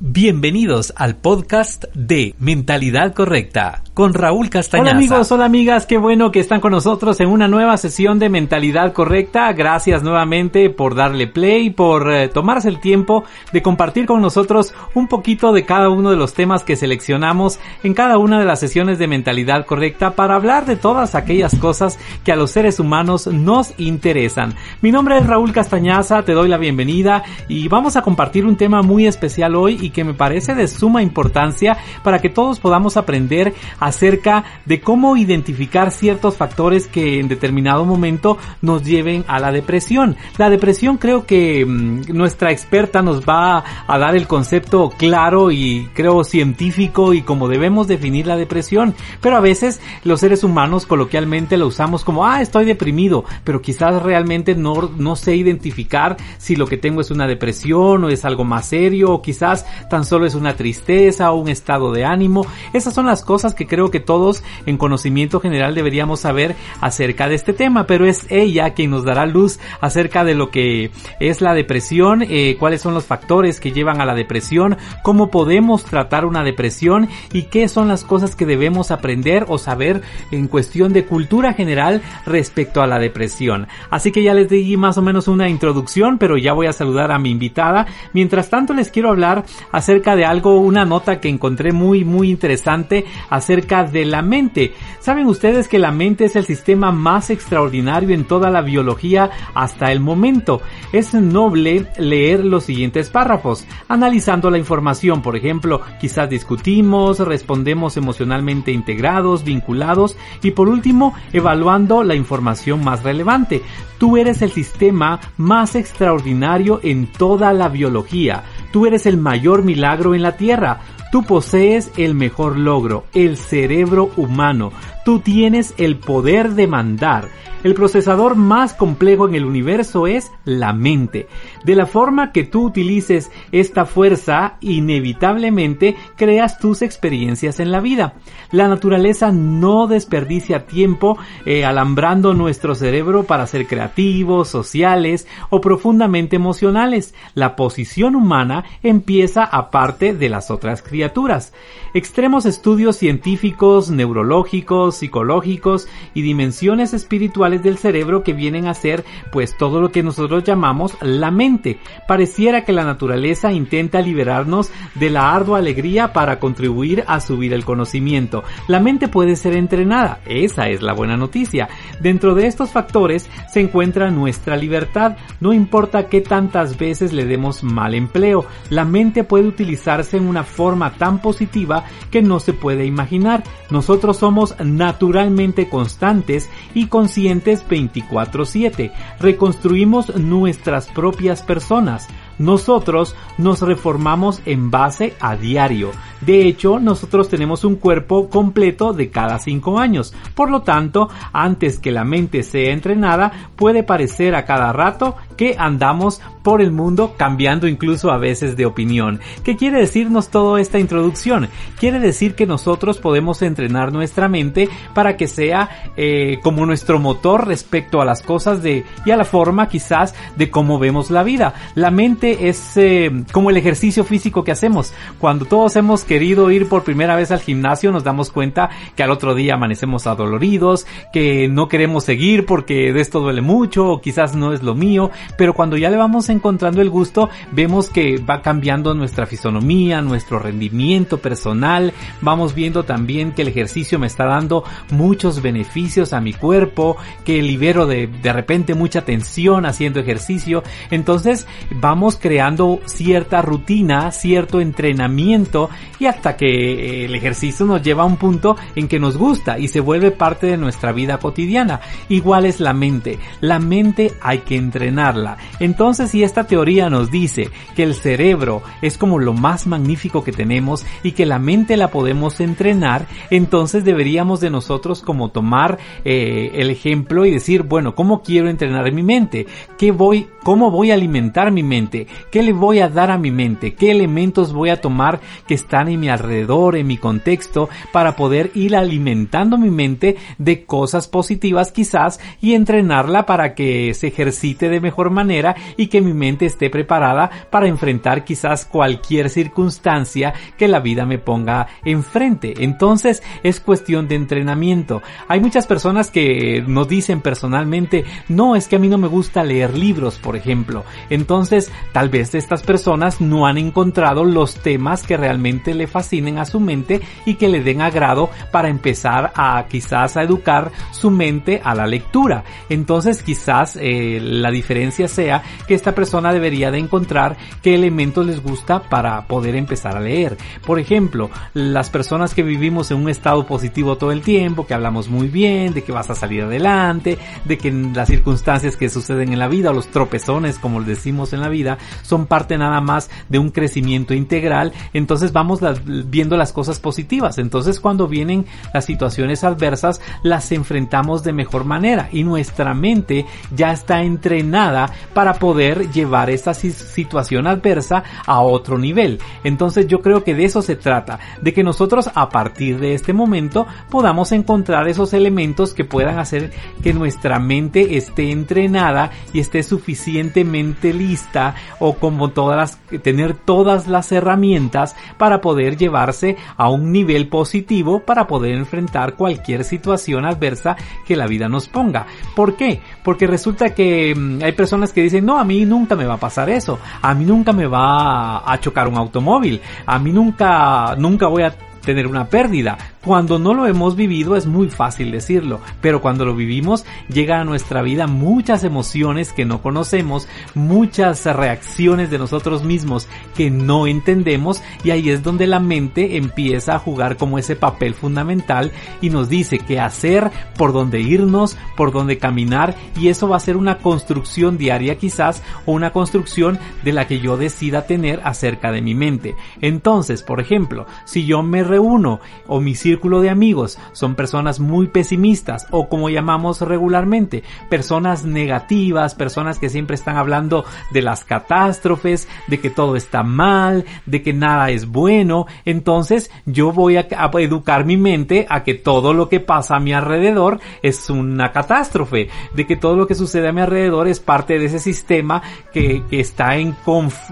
Bienvenidos al podcast de Mentalidad Correcta con Raúl Castañaza. Hola amigos, hola amigas, qué bueno que están con nosotros en una nueva sesión de Mentalidad Correcta. Gracias nuevamente por darle play, por eh, tomarse el tiempo de compartir con nosotros un poquito de cada uno de los temas que seleccionamos en cada una de las sesiones de Mentalidad Correcta para hablar de todas aquellas cosas que a los seres humanos nos interesan. Mi nombre es Raúl Castañaza, te doy la bienvenida y vamos a compartir un tema muy especial hoy y que me parece de suma importancia para que todos podamos aprender acerca de cómo identificar ciertos factores que en determinado momento nos lleven a la depresión. La depresión creo que mm, nuestra experta nos va a dar el concepto claro y creo científico y cómo debemos definir la depresión, pero a veces los seres humanos coloquialmente lo usamos como, ah, estoy deprimido, pero quizás realmente no, no sé identificar si lo que tengo es una depresión o es algo más serio o quizás tan solo es una tristeza o un estado de ánimo. Esas son las cosas que creo que todos en conocimiento general deberíamos saber acerca de este tema, pero es ella quien nos dará luz acerca de lo que es la depresión, eh, cuáles son los factores que llevan a la depresión, cómo podemos tratar una depresión y qué son las cosas que debemos aprender o saber en cuestión de cultura general respecto a la depresión. Así que ya les di más o menos una introducción, pero ya voy a saludar a mi invitada. Mientras tanto les quiero hablar acerca de algo, una nota que encontré muy muy interesante acerca de la mente. ¿Saben ustedes que la mente es el sistema más extraordinario en toda la biología hasta el momento? Es noble leer los siguientes párrafos, analizando la información, por ejemplo, quizás discutimos, respondemos emocionalmente integrados, vinculados y por último, evaluando la información más relevante. Tú eres el sistema más extraordinario en toda la biología. Tú eres el mayor milagro en la Tierra. Tú posees el mejor logro, el cerebro humano. Tú tienes el poder de mandar. El procesador más complejo en el universo es la mente. De la forma que tú utilices esta fuerza, inevitablemente creas tus experiencias en la vida. La naturaleza no desperdicia tiempo eh, alambrando nuestro cerebro para ser creativos, sociales o profundamente emocionales. La posición humana empieza aparte de las otras criaturas. Extremos estudios científicos, neurológicos, psicológicos y dimensiones espirituales del cerebro que vienen a ser pues todo lo que nosotros llamamos la mente. Pareciera que la naturaleza intenta liberarnos de la ardua alegría para contribuir a subir el conocimiento. La mente puede ser entrenada, esa es la buena noticia. Dentro de estos factores se encuentra nuestra libertad, no importa qué tantas veces le demos mal empleo, la mente puede utilizarse en una forma tan positiva que no se puede imaginar. Nosotros somos naturalmente constantes y conscientes 24/7. Reconstruimos nuestras propias personas. Nosotros nos reformamos en base a diario. De hecho, nosotros tenemos un cuerpo completo de cada 5 años. Por lo tanto, antes que la mente sea entrenada, puede parecer a cada rato que andamos por el mundo cambiando incluso a veces de opinión. ¿Qué quiere decirnos toda esta introducción? Quiere decir que nosotros podemos entrenar nuestra mente para que sea eh, como nuestro motor respecto a las cosas de y a la forma quizás de cómo vemos la vida. La mente es eh, como el ejercicio físico que hacemos. Cuando todos hemos querido ir por primera vez al gimnasio nos damos cuenta que al otro día amanecemos adoloridos, que no queremos seguir porque de esto duele mucho o quizás no es lo mío, pero cuando ya le vamos encontrando el gusto vemos que va cambiando nuestra fisonomía, nuestro rendimiento personal, vamos viendo también que el ejercicio me está dando muchos beneficios a mi cuerpo, que libero de, de repente mucha tensión haciendo ejercicio, entonces vamos creando cierta rutina, cierto entrenamiento y hasta que el ejercicio nos lleva a un punto en que nos gusta y se vuelve parte de nuestra vida cotidiana. Igual es la mente. La mente hay que entrenarla. Entonces si esta teoría nos dice que el cerebro es como lo más magnífico que tenemos y que la mente la podemos entrenar, entonces deberíamos de nosotros como tomar eh, el ejemplo y decir, bueno, ¿cómo quiero entrenar mi mente? ¿Qué voy, cómo voy a alimentar mi mente? ¿Qué le voy a dar a mi mente? ¿Qué elementos voy a tomar que están en mi alrededor, en mi contexto, para poder ir alimentando mi mente de cosas positivas quizás y entrenarla para que se ejercite de mejor manera y que mi mente esté preparada para enfrentar quizás cualquier circunstancia que la vida me ponga enfrente. Entonces es cuestión de entrenamiento. Hay muchas personas que nos dicen personalmente, no, es que a mí no me gusta leer libros, por ejemplo. Entonces, tal vez estas personas no han encontrado los temas que realmente le fascinen a su mente y que le den agrado para empezar a quizás a educar su mente a la lectura. Entonces, quizás eh, la diferencia sea que esta persona debería de encontrar qué elementos les gusta para poder empezar a leer. Por ejemplo, las personas que vivimos en un estado positivo todo el tiempo, que hablamos muy bien, de que vas a salir adelante, de que las circunstancias que suceden en la vida, los tropezones, como decimos en la vida, son parte nada más de un crecimiento integral, entonces vamos viendo las cosas positivas. Entonces cuando vienen las situaciones adversas, las enfrentamos de mejor manera y nuestra mente ya está entrenada para poder llevar esta situación adversa a otro nivel. Entonces yo creo que de eso se trata, de que nosotros a partir de este momento podamos encontrar esos elementos que puedan hacer que nuestra mente esté entrenada y esté suficientemente lista o como todas las, tener todas las herramientas para poder llevarse a un nivel positivo para poder enfrentar cualquier situación adversa que la vida nos ponga. ¿Por qué? Porque resulta que mm, hay personas que dicen, no, a mí nunca me va a pasar eso, a mí nunca me va a chocar un automóvil, a mí nunca, nunca voy a tener una pérdida. Cuando no lo hemos vivido es muy fácil decirlo, pero cuando lo vivimos llega a nuestra vida muchas emociones que no conocemos, muchas reacciones de nosotros mismos que no entendemos y ahí es donde la mente empieza a jugar como ese papel fundamental y nos dice qué hacer, por dónde irnos, por dónde caminar y eso va a ser una construcción diaria quizás o una construcción de la que yo decida tener acerca de mi mente. Entonces, por ejemplo, si yo me reúno o mi círculo de amigos son personas muy pesimistas o como llamamos regularmente, personas negativas, personas que siempre están hablando de las catástrofes, de que todo está mal, de que nada es bueno, entonces yo voy a, educar mi mente a que todo lo que pasa a mi alrededor es una catástrofe, de que todo lo que sucede a mi alrededor es parte de ese sistema que, está en,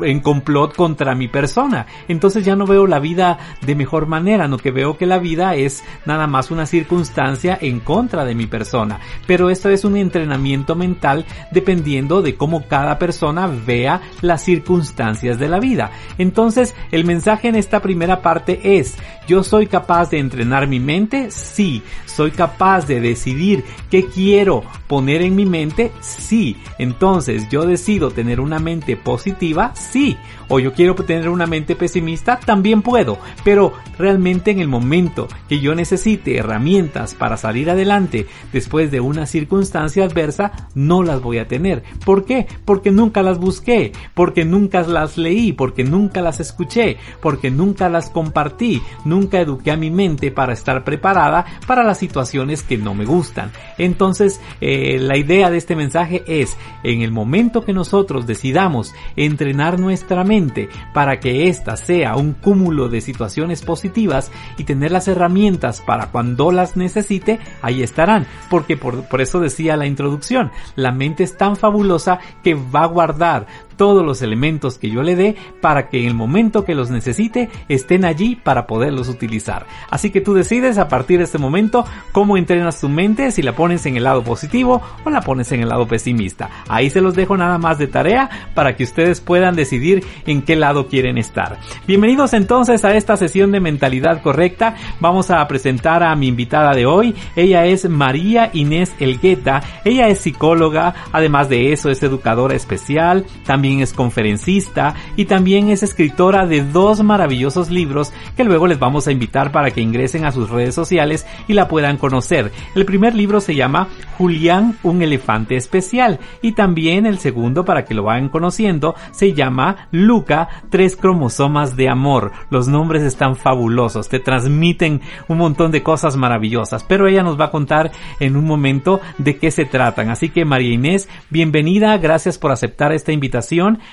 en complot contra mi persona. Entonces ya no veo la vida de mejor manera, no que veo que la vida es nada más una circunstancia en contra de mi persona. Pero esto es un entrenamiento mental dependiendo de cómo cada persona vea las circunstancias de la vida. Entonces, el mensaje en esta primera parte es, ¿yo soy capaz de entrenar mi mente? Sí. ¿Soy capaz de decidir qué quiero poner en mi mente? Sí. Entonces, ¿yo decido tener una mente positiva? Sí. ¿O yo quiero tener una mente pesimista? También puedo. Pero realmente en el momento que yo necesite herramientas para salir adelante después de una circunstancia adversa, no las voy a tener. ¿Por qué? Porque nunca las busqué, porque nunca las leí, porque nunca las escuché, porque nunca las compartí, nunca eduqué a mi mente para estar preparada para las situaciones que no me gustan. Entonces, eh, la idea de este mensaje es, en el momento que nosotros decidamos entrenar nuestra mente para que ésta sea un cúmulo de situaciones positivas y tener las herramientas para cuando las necesite, ahí estarán. Porque por, por eso decía la introducción, la mente es tan fabulosa que va a guardar todos los elementos que yo le dé para que en el momento que los necesite estén allí para poderlos utilizar. Así que tú decides a partir de este momento cómo entrenas tu mente, si la pones en el lado positivo o la pones en el lado pesimista. Ahí se los dejo nada más de tarea para que ustedes puedan decidir en qué lado quieren estar. Bienvenidos entonces a esta sesión de mentalidad correcta. Vamos a presentar a mi invitada de hoy. Ella es María Inés Elgueta. Ella es psicóloga, además de eso es educadora especial, también es conferencista y también es escritora de dos maravillosos libros que luego les vamos a invitar para que ingresen a sus redes sociales y la puedan conocer. El primer libro se llama Julián, un elefante especial y también el segundo para que lo vayan conociendo se llama Luca, tres cromosomas de amor. Los nombres están fabulosos, te transmiten un montón de cosas maravillosas, pero ella nos va a contar en un momento de qué se tratan. Así que María Inés, bienvenida, gracias por aceptar esta invitación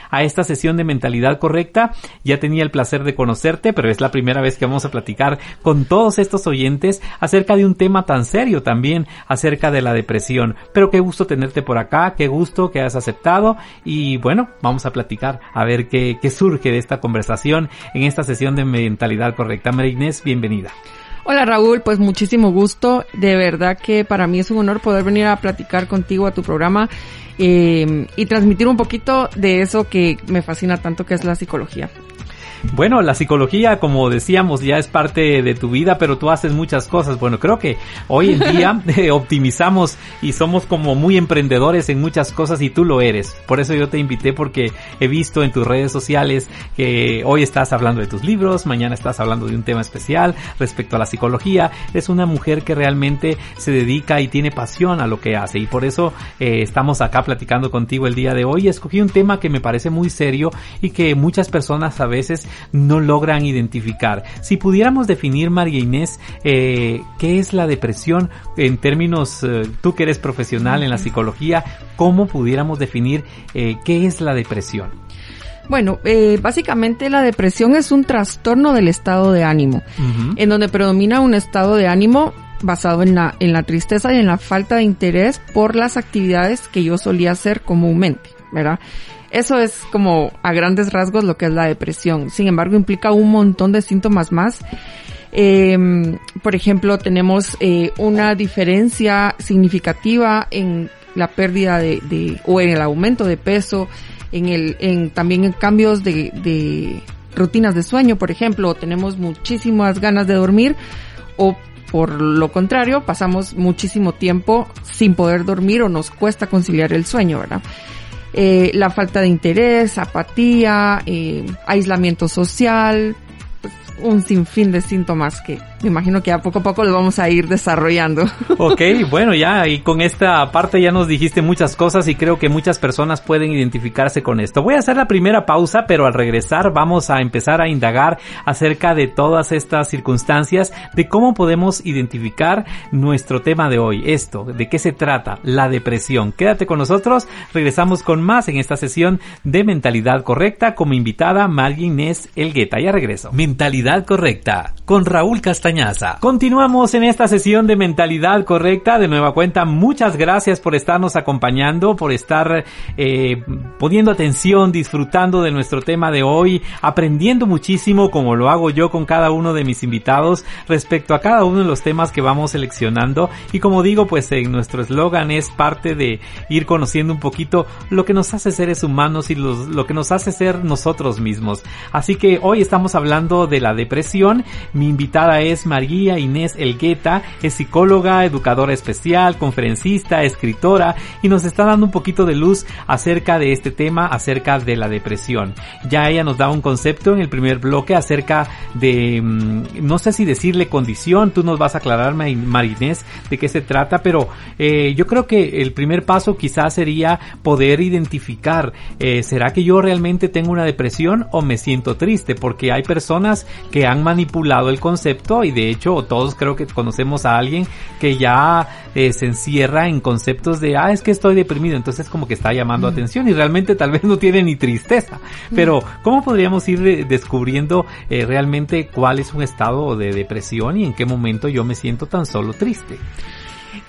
a esta sesión de mentalidad correcta. Ya tenía el placer de conocerte, pero es la primera vez que vamos a platicar con todos estos oyentes acerca de un tema tan serio también, acerca de la depresión. Pero qué gusto tenerte por acá, qué gusto que has aceptado y bueno, vamos a platicar a ver qué, qué surge de esta conversación en esta sesión de mentalidad correcta. María Inés, bienvenida. Hola Raúl, pues muchísimo gusto. De verdad que para mí es un honor poder venir a platicar contigo a tu programa eh, y transmitir un poquito de eso que me fascina tanto que es la psicología. Bueno, la psicología, como decíamos, ya es parte de tu vida, pero tú haces muchas cosas. Bueno, creo que hoy en día eh, optimizamos y somos como muy emprendedores en muchas cosas y tú lo eres. Por eso yo te invité porque he visto en tus redes sociales que hoy estás hablando de tus libros, mañana estás hablando de un tema especial respecto a la psicología. Es una mujer que realmente se dedica y tiene pasión a lo que hace y por eso eh, estamos acá platicando contigo el día de hoy. Escogí un tema que me parece muy serio y que muchas personas a veces no logran identificar. Si pudiéramos definir, María Inés, eh, qué es la depresión en términos, eh, tú que eres profesional en la psicología, ¿cómo pudiéramos definir eh, qué es la depresión? Bueno, básicamente la depresión es un trastorno del estado de ánimo, en donde predomina un estado de ánimo basado en la, en la tristeza y en la falta de interés por las actividades que yo solía hacer comúnmente, ¿verdad? Eso es como a grandes rasgos lo que es la depresión. Sin embargo, implica un montón de síntomas más. Eh, por ejemplo, tenemos eh, una diferencia significativa en la pérdida de, de, o en el aumento de peso, en el, en, también en cambios de, de rutinas de sueño, por ejemplo, tenemos muchísimas ganas de dormir o por lo contrario, pasamos muchísimo tiempo sin poder dormir o nos cuesta conciliar el sueño, ¿verdad? Eh, la falta de interés, apatía, eh, aislamiento social, pues, un sinfín de síntomas que me imagino que a poco a poco lo vamos a ir desarrollando. Ok, bueno, ya, y con esta parte ya nos dijiste muchas cosas y creo que muchas personas pueden identificarse con esto. Voy a hacer la primera pausa, pero al regresar vamos a empezar a indagar acerca de todas estas circunstancias, de cómo podemos identificar nuestro tema de hoy, esto, de qué se trata, la depresión. Quédate con nosotros, regresamos con más en esta sesión de Mentalidad Correcta como invitada María Inés Elgueta. Ya regreso. Mentalidad Correcta con Raúl Castañeda Continuamos en esta sesión de mentalidad correcta. De nueva cuenta, muchas gracias por estarnos acompañando, por estar eh, poniendo atención, disfrutando de nuestro tema de hoy, aprendiendo muchísimo como lo hago yo con cada uno de mis invitados respecto a cada uno de los temas que vamos seleccionando. Y como digo, pues en nuestro eslogan es parte de ir conociendo un poquito lo que nos hace seres humanos y lo que nos hace ser nosotros mismos. Así que hoy estamos hablando de la depresión. Mi invitada es María Inés Elgueta, es psicóloga, educadora especial, conferencista, escritora y nos está dando un poquito de luz acerca de este tema, acerca de la depresión. Ya ella nos da un concepto en el primer bloque acerca de, mm, no sé si decirle condición, tú nos vas a aclarar, María Inés, de qué se trata, pero eh, yo creo que el primer paso quizás sería poder identificar, eh, ¿será que yo realmente tengo una depresión o me siento triste? Porque hay personas que han manipulado el concepto de hecho todos creo que conocemos a alguien que ya eh, se encierra en conceptos de, ah, es que estoy deprimido, entonces como que está llamando atención y realmente tal vez no tiene ni tristeza. Pero, ¿cómo podríamos ir descubriendo eh, realmente cuál es un estado de depresión y en qué momento yo me siento tan solo triste?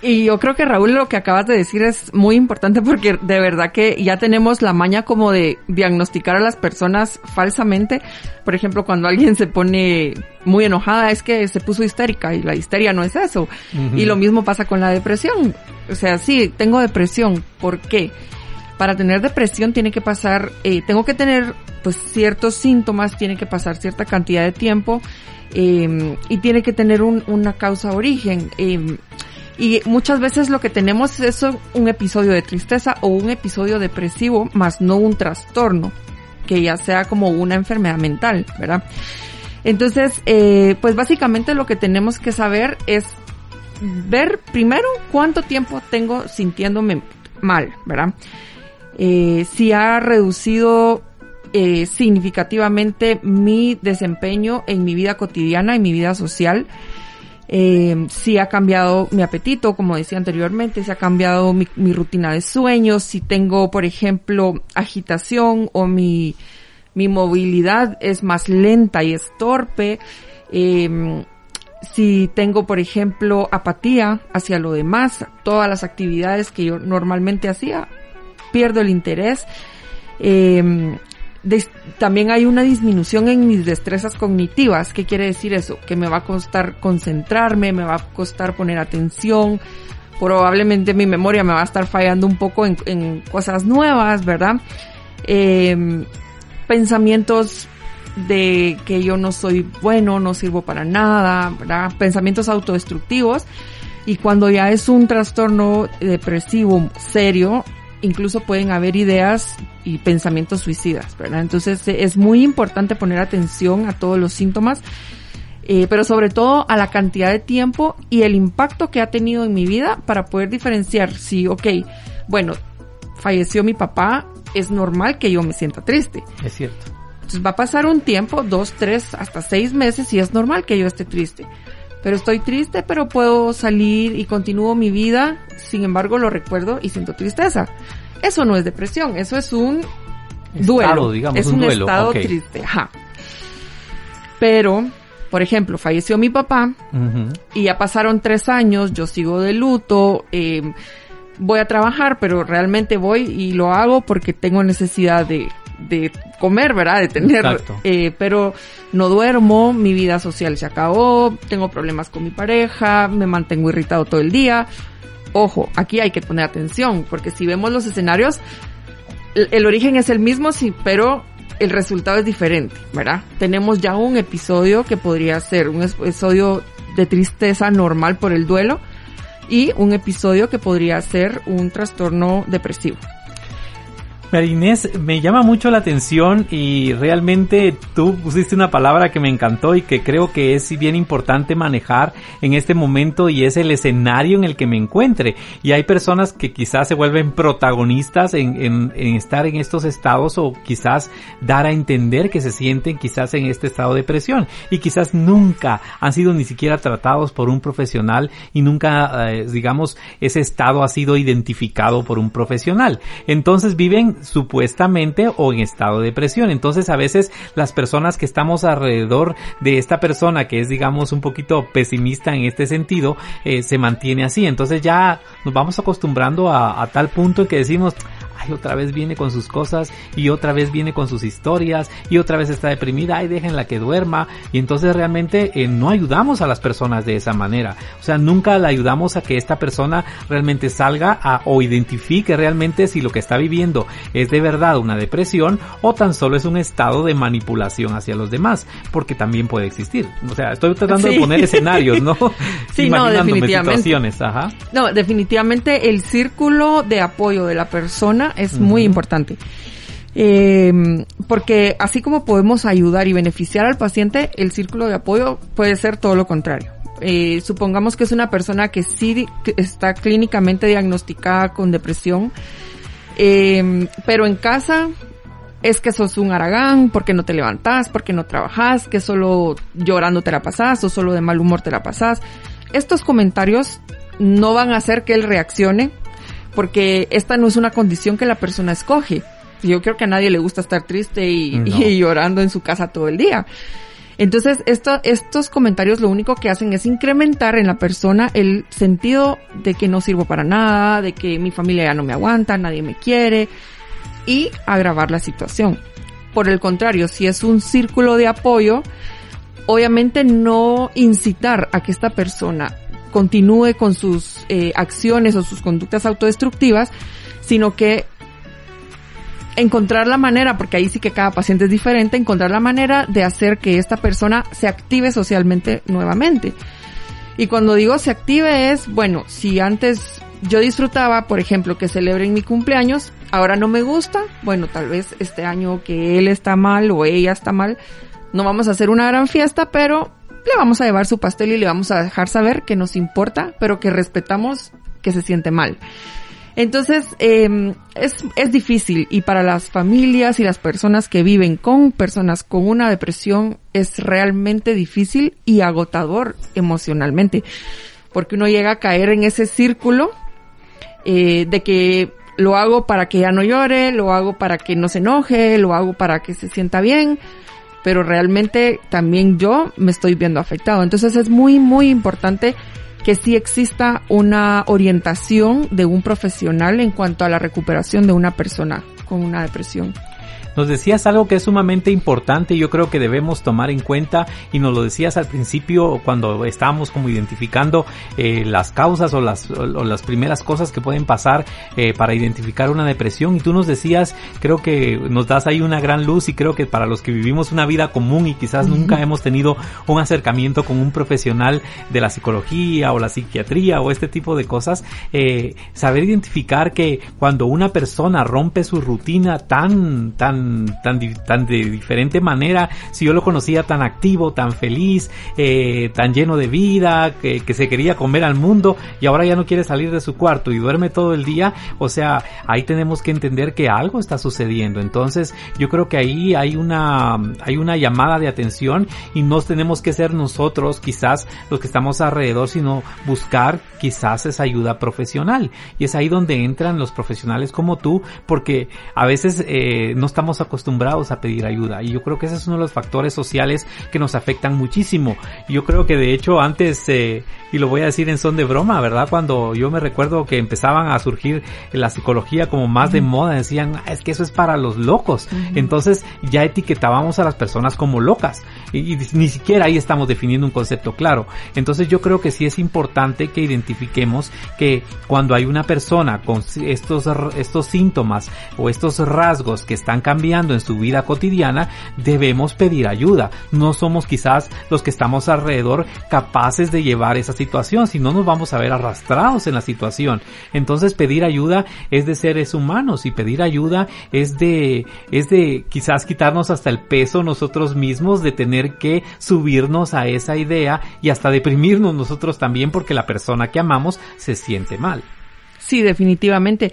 Y yo creo que Raúl lo que acabas de decir es muy importante porque de verdad que ya tenemos la maña como de diagnosticar a las personas falsamente. Por ejemplo, cuando alguien se pone muy enojada es que se puso histérica y la histeria no es eso. Y lo mismo pasa con la depresión. O sea, sí, tengo depresión. ¿Por qué? Para tener depresión tiene que pasar, eh, tengo que tener pues ciertos síntomas, tiene que pasar cierta cantidad de tiempo eh, y tiene que tener un, una causa origen. Eh, y muchas veces lo que tenemos es un episodio de tristeza o un episodio depresivo, más no un trastorno, que ya sea como una enfermedad mental, ¿verdad? Entonces, eh, pues básicamente lo que tenemos que saber es ver primero cuánto tiempo tengo sintiéndome mal, ¿verdad? Eh, si ha reducido eh, significativamente mi desempeño en mi vida cotidiana, en mi vida social, eh, si ha cambiado mi apetito, como decía anteriormente, si ha cambiado mi, rutina de sueños, si tengo, por ejemplo, agitación o mi, mi movilidad es más lenta y es torpe, eh, si tengo, por ejemplo, apatía hacia lo demás, todas las actividades que yo normalmente hacía, pierdo el interés. Eh, también hay una disminución en mis destrezas cognitivas. ¿Qué quiere decir eso? Que me va a costar concentrarme, me va a costar poner atención, probablemente mi memoria me va a estar fallando un poco en, cosas nuevas, ¿verdad? Em, pensamientos de que yo no soy bueno, no sirvo para nada, ¿verdad? Pensamientos autodestructivos. Y cuando ya es un trastorno depresivo serio, incluso pueden haber ideas y pensamientos suicidas, ¿verdad? Entonces eh, es muy importante poner atención a todos los síntomas, eh, pero sobre todo a la cantidad de tiempo y el impacto que ha tenido en mi vida para poder diferenciar si, ok, bueno, falleció mi papá, es normal que yo me sienta triste. Es cierto. Entonces va a pasar un tiempo, dos, tres, hasta seis meses y es normal que yo esté triste pero estoy triste, pero puedo salir y continúo mi vida, sin embargo lo recuerdo y siento tristeza. Eso no es depresión, eso es un duelo, digamos, es un, estado triste, ajá. Pero, por ejemplo, falleció mi papá y ya pasaron tres años, yo sigo de luto, eh, voy a trabajar, pero realmente voy y lo hago porque tengo necesidad de, de comer, ¿verdad? De tener, eh, pero no duermo, mi vida social se acabó, tengo problemas con mi pareja, me mantengo irritado todo el día. Ojo, aquí hay que poner atención, porque si vemos los escenarios, el, origen es el mismo, sí, pero el resultado es diferente, ¿verdad? Tenemos ya un episodio que podría ser un episodio de tristeza normal por el duelo y un episodio que podría ser un trastorno depresivo. Marinés, me llama mucho la atención y realmente tú pusiste una palabra que me encantó y que creo que es bien importante manejar en este momento y es el escenario en el que me encuentre. Y hay personas que quizás se vuelven protagonistas en estar en estos estados o quizás dar a entender que se sienten quizás en este estado de presión y quizás nunca han sido ni siquiera tratados por un profesional y nunca, eh, digamos, ese estado ha sido identificado por un profesional. Entonces viven supuestamente o en estado de depresión. Entonces a veces las personas que estamos alrededor de esta persona que es digamos un poquito pesimista en este sentido eh, se mantiene así. Entonces ya nos vamos acostumbrando a, a tal punto en que decimos otra vez viene con sus cosas y otra vez viene con sus historias y otra vez está deprimida, ay, déjenla que duerma y entonces realmente eh, no ayudamos a las personas de esa manera. O sea, nunca la ayudamos a que esta persona realmente salga a, o identifique realmente si lo que está viviendo es de verdad una depresión o tan solo es un estado de manipulación hacia los demás, porque también puede existir. O sea, estoy tratando de poner escenarios, ¿no? sí, no, definitivamente. situaciones, ajá. No, definitivamente el círculo de apoyo de la persona es muy importante. Eh, porque así como podemos ayudar y beneficiar al paciente, el círculo de apoyo puede ser todo lo contrario. Eh, supongamos que es una persona que sí está clínicamente diagnosticada con depresión, eh, pero en casa es que sos un aragán, porque no te levantás, porque no trabajas, que solo llorando te la pasás o solo de mal humor te la pasás. Estos comentarios no van a hacer que él reaccione porque esta no es una condición que la persona escoge. Yo creo que a nadie le gusta estar triste y, llorando en su casa todo el día. Entonces, esto, estos comentarios lo único que hacen es incrementar en la persona el sentido de que no sirvo para nada, de que mi familia ya no me aguanta, nadie me quiere y agravar la situación. Por el contrario, si es un círculo de apoyo, obviamente no incitar a que esta persona continúe con sus eh, acciones o sus conductas autodestructivas, sino que encontrar la manera, porque ahí sí que cada paciente es diferente, encontrar la manera de hacer que esta persona se active socialmente nuevamente. Y cuando digo se active es, bueno, si antes yo disfrutaba, por ejemplo, que celebren mi cumpleaños, ahora no me gusta, bueno, tal vez este año que él está mal o ella está mal, no vamos a hacer una gran fiesta, pero le vamos a llevar su pastel y le vamos a dejar saber que nos importa, pero que respetamos que se siente mal. Entonces, eh, es, es difícil y para las familias y las personas que viven con personas con una depresión es realmente difícil y agotador emocionalmente, porque uno llega a caer en ese círculo eh, de que lo hago para que ya no llore, lo hago para que no se enoje, lo hago para que se sienta bien, pero realmente también yo me estoy viendo afectado. Entonces es muy, muy importante que sí exista una orientación de un profesional en cuanto a la recuperación de una persona con una depresión. Nos decías algo que es sumamente importante y yo creo que debemos tomar en cuenta y nos lo decías al principio cuando estábamos como identificando eh, las causas o las, o las primeras cosas que pueden pasar eh, para identificar una depresión. Y tú nos decías, creo que nos das ahí una gran luz y creo que para los que vivimos una vida común y quizás nunca hemos tenido un acercamiento con un profesional de la psicología o la psiquiatría o este tipo de cosas, eh, saber identificar que cuando una persona rompe su rutina tan, tan tan, tan, de diferente manera, si yo lo conocía tan activo, tan feliz, eh, tan lleno de vida, que, que, se quería comer al mundo y ahora ya no quiere salir de su cuarto y duerme todo el día, o sea, ahí tenemos que entender que algo está sucediendo. Entonces, yo creo que ahí hay una, hay una llamada de atención y no tenemos que ser nosotros quizás los que estamos alrededor, sino buscar quizás esa ayuda profesional. Y es ahí donde entran los profesionales como tú, porque a veces eh, no estamos acostumbrados a pedir ayuda y yo creo que ese es uno de los factores sociales que nos afectan muchísimo. Yo creo que de hecho antes, eh, y lo voy a decir en son de broma, ¿verdad? Cuando yo me recuerdo que empezaban a surgir la psicología como más de moda, decían, ah, es que eso es para los locos. Entonces ya etiquetábamos a las personas como locas y, y ni siquiera ahí estamos definiendo un concepto claro. Entonces yo creo que sí es importante que identifiquemos que cuando hay una persona con estos, estos síntomas o estos rasgos que están cambiando, en su vida cotidiana, debemos pedir ayuda. No somos quizás los que estamos alrededor capaces de llevar esa situación, si no nos vamos a ver arrastrados en la situación. Entonces pedir ayuda es de seres humanos y pedir ayuda es de, es de quizás quitarnos hasta el peso nosotros mismos de tener que subirnos a esa idea y hasta deprimirnos nosotros también porque la persona que amamos se siente mal. Sí, definitivamente.